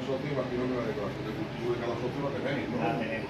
socio, imagino que la declaración de cultivo de cada socio la tenéis, ¿no?